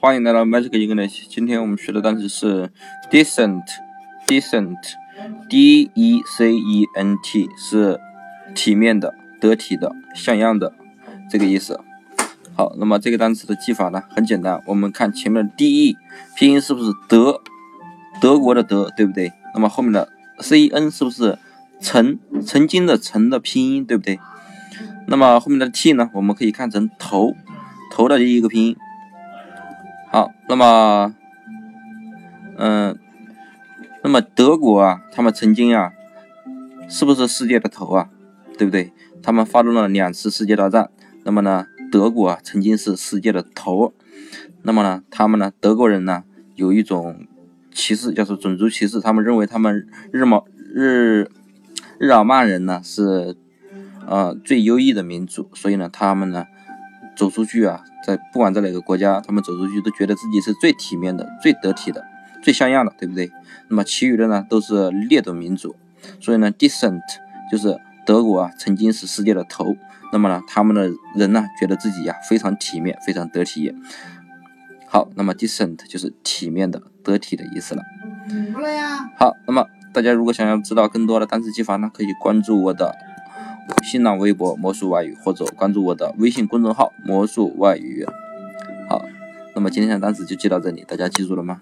欢迎来到 Magic English。今天我们学的单词是 decent，decent，d e c e n t 是体面的、得体的、像样的这个意思。好，那么这个单词的记法呢，很简单。我们看前面的 d e 拼音是不是德？德国的德，对不对？那么后面的 c n 是不是曾曾经的曾的拼音，对不对？那么后面的 t 呢，我们可以看成头头的第一个拼音。好，那么，嗯，那么德国啊，他们曾经啊，是不是世界的头啊？对不对？他们发动了两次世界大战。那么呢，德国啊，曾经是世界的头。那么呢，他们呢，德国人呢，有一种。歧视叫做种族歧视，他们认为他们日毛日日耳曼人呢是呃最优异的民族，所以呢他们呢走出去啊，在不管在哪个国家，他们走出去都觉得自己是最体面的、最得体的、最像样的，对不对？那么其余的呢都是劣等民族，所以呢 decent 就是德国啊曾经是世界的头，那么呢他们的人呢觉得自己呀非常体面、非常得体。好，那么 decent 就是体面的、得体的意思了。好，那么大家如果想要知道更多的单词记法呢，可以关注我的新浪微博“魔术外语”或者关注我的微信公众号“魔术外语”。好，那么今天的单词就记到这里，大家记住了吗？